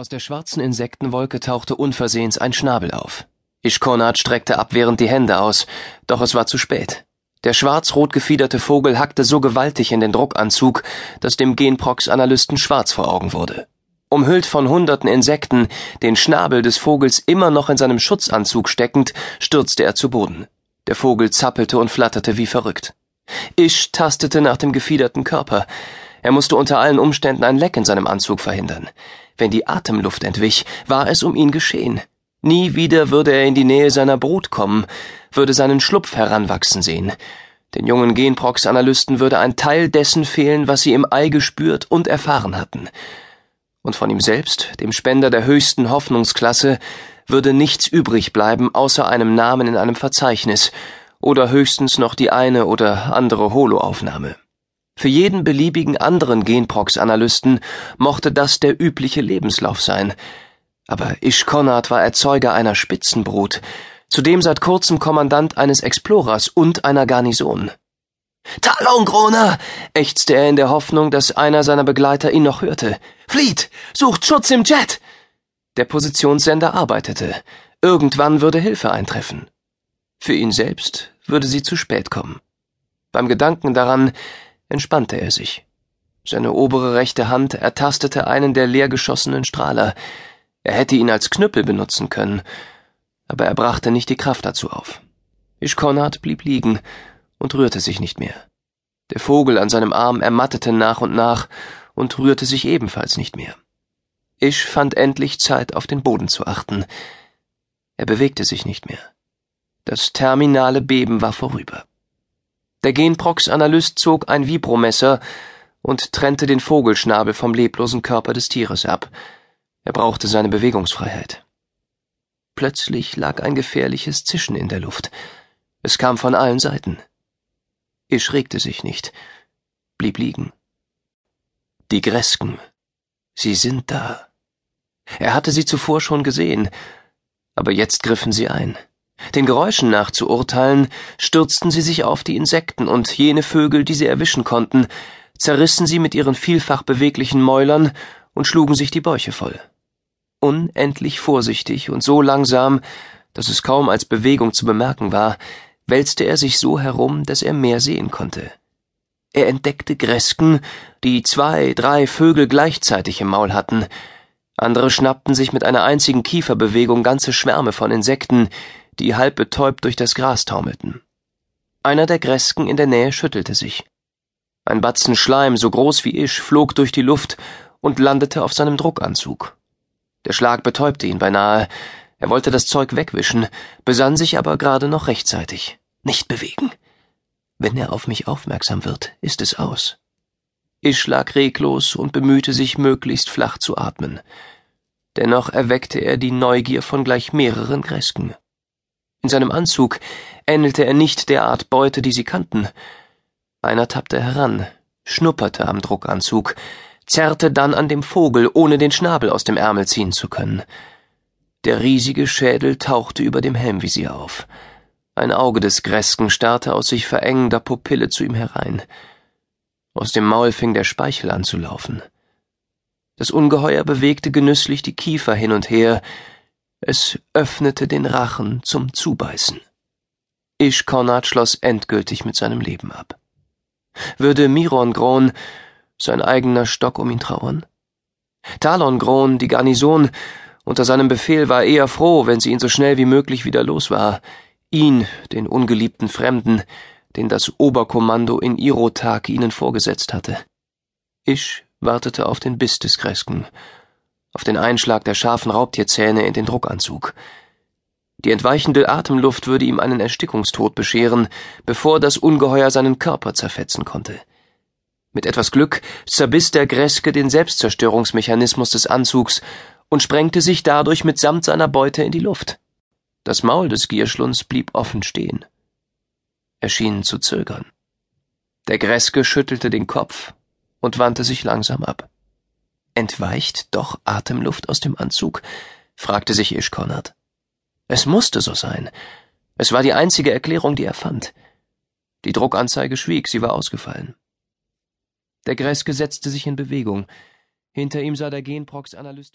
Aus der schwarzen Insektenwolke tauchte unversehens ein Schnabel auf. Ishkonat streckte abwehrend die Hände aus, doch es war zu spät. Der schwarz-rot gefiederte Vogel hackte so gewaltig in den Druckanzug, dass dem Genprox-Analysten schwarz vor Augen wurde. Umhüllt von hunderten Insekten, den Schnabel des Vogels immer noch in seinem Schutzanzug steckend, stürzte er zu Boden. Der Vogel zappelte und flatterte wie verrückt. Ish tastete nach dem gefiederten Körper. Er musste unter allen Umständen ein Leck in seinem Anzug verhindern. Wenn die Atemluft entwich, war es um ihn geschehen. Nie wieder würde er in die Nähe seiner Brut kommen, würde seinen Schlupf heranwachsen sehen. Den jungen Genprox-Analysten würde ein Teil dessen fehlen, was sie im Ei gespürt und erfahren hatten. Und von ihm selbst, dem Spender der höchsten Hoffnungsklasse, würde nichts übrig bleiben außer einem Namen in einem Verzeichnis oder höchstens noch die eine oder andere Holoaufnahme. Für jeden beliebigen anderen Genprox-Analysten mochte das der übliche Lebenslauf sein. Aber Ish Konrad war Erzeuger einer Spitzenbrut, zudem seit kurzem Kommandant eines Explorers und einer Garnison. Talongrona! ächzte er in der Hoffnung, dass einer seiner Begleiter ihn noch hörte. Fleet! Sucht Schutz im Jet! Der Positionssender arbeitete. Irgendwann würde Hilfe eintreffen. Für ihn selbst würde sie zu spät kommen. Beim Gedanken daran, entspannte er sich. Seine obere rechte Hand ertastete einen der leergeschossenen Strahler. Er hätte ihn als Knüppel benutzen können, aber er brachte nicht die Kraft dazu auf. Ishkonat blieb liegen und rührte sich nicht mehr. Der Vogel an seinem Arm ermattete nach und nach und rührte sich ebenfalls nicht mehr. Ish fand endlich Zeit, auf den Boden zu achten. Er bewegte sich nicht mehr. Das terminale Beben war vorüber. Der Genprox-Analyst zog ein Vibromesser und trennte den Vogelschnabel vom leblosen Körper des Tieres ab. Er brauchte seine Bewegungsfreiheit. Plötzlich lag ein gefährliches Zischen in der Luft. Es kam von allen Seiten. Isch regte sich nicht, blieb liegen. Die Gresken. Sie sind da. Er hatte sie zuvor schon gesehen, aber jetzt griffen sie ein. Den Geräuschen nach zu urteilen, stürzten sie sich auf die Insekten und jene Vögel, die sie erwischen konnten, zerrissen sie mit ihren vielfach beweglichen Mäulern und schlugen sich die Bäuche voll. Unendlich vorsichtig und so langsam, dass es kaum als Bewegung zu bemerken war, wälzte er sich so herum, dass er mehr sehen konnte. Er entdeckte Gresken, die zwei, drei Vögel gleichzeitig im Maul hatten, andere schnappten sich mit einer einzigen Kieferbewegung ganze Schwärme von Insekten, die halb betäubt durch das Gras taumelten. Einer der Gresken in der Nähe schüttelte sich. Ein Batzen Schleim, so groß wie Isch, flog durch die Luft und landete auf seinem Druckanzug. Der Schlag betäubte ihn beinahe. Er wollte das Zeug wegwischen, besann sich aber gerade noch rechtzeitig. Nicht bewegen. Wenn er auf mich aufmerksam wird, ist es aus. Isch lag reglos und bemühte sich, möglichst flach zu atmen. Dennoch erweckte er die Neugier von gleich mehreren Gresken. In seinem Anzug ähnelte er nicht der Art Beute, die sie kannten. Einer tappte heran, schnupperte am Druckanzug, zerrte dann an dem Vogel, ohne den Schnabel aus dem Ärmel ziehen zu können. Der riesige Schädel tauchte über dem Helmvisier auf. Ein Auge des Gresken starrte aus sich verengender Pupille zu ihm herein. Aus dem Maul fing der Speichel an zu laufen. Das Ungeheuer bewegte genüsslich die Kiefer hin und her, es öffnete den Rachen zum Zubeißen. Ishkonat schloss endgültig mit seinem Leben ab. Würde Miron Gron, sein eigener Stock, um ihn trauern? Talon Gron, die Garnison, unter seinem Befehl war eher froh, wenn sie ihn so schnell wie möglich wieder los war. Ihn, den ungeliebten Fremden, den das Oberkommando in Irotag ihnen vorgesetzt hatte. Ish wartete auf den Biss des Kresken auf den Einschlag der scharfen Raubtierzähne in den Druckanzug. Die entweichende Atemluft würde ihm einen Erstickungstod bescheren, bevor das Ungeheuer seinen Körper zerfetzen konnte. Mit etwas Glück zerbiss der Greske den Selbstzerstörungsmechanismus des Anzugs und sprengte sich dadurch mitsamt seiner Beute in die Luft. Das Maul des Gierschlunds blieb offen stehen. Er schien zu zögern. Der Greske schüttelte den Kopf und wandte sich langsam ab. Entweicht doch Atemluft aus dem Anzug? fragte sich Ishkonat. Es musste so sein. Es war die einzige Erklärung, die er fand. Die Druckanzeige schwieg, sie war ausgefallen. Der Greske setzte sich in Bewegung. Hinter ihm sah der Genprox-Analyst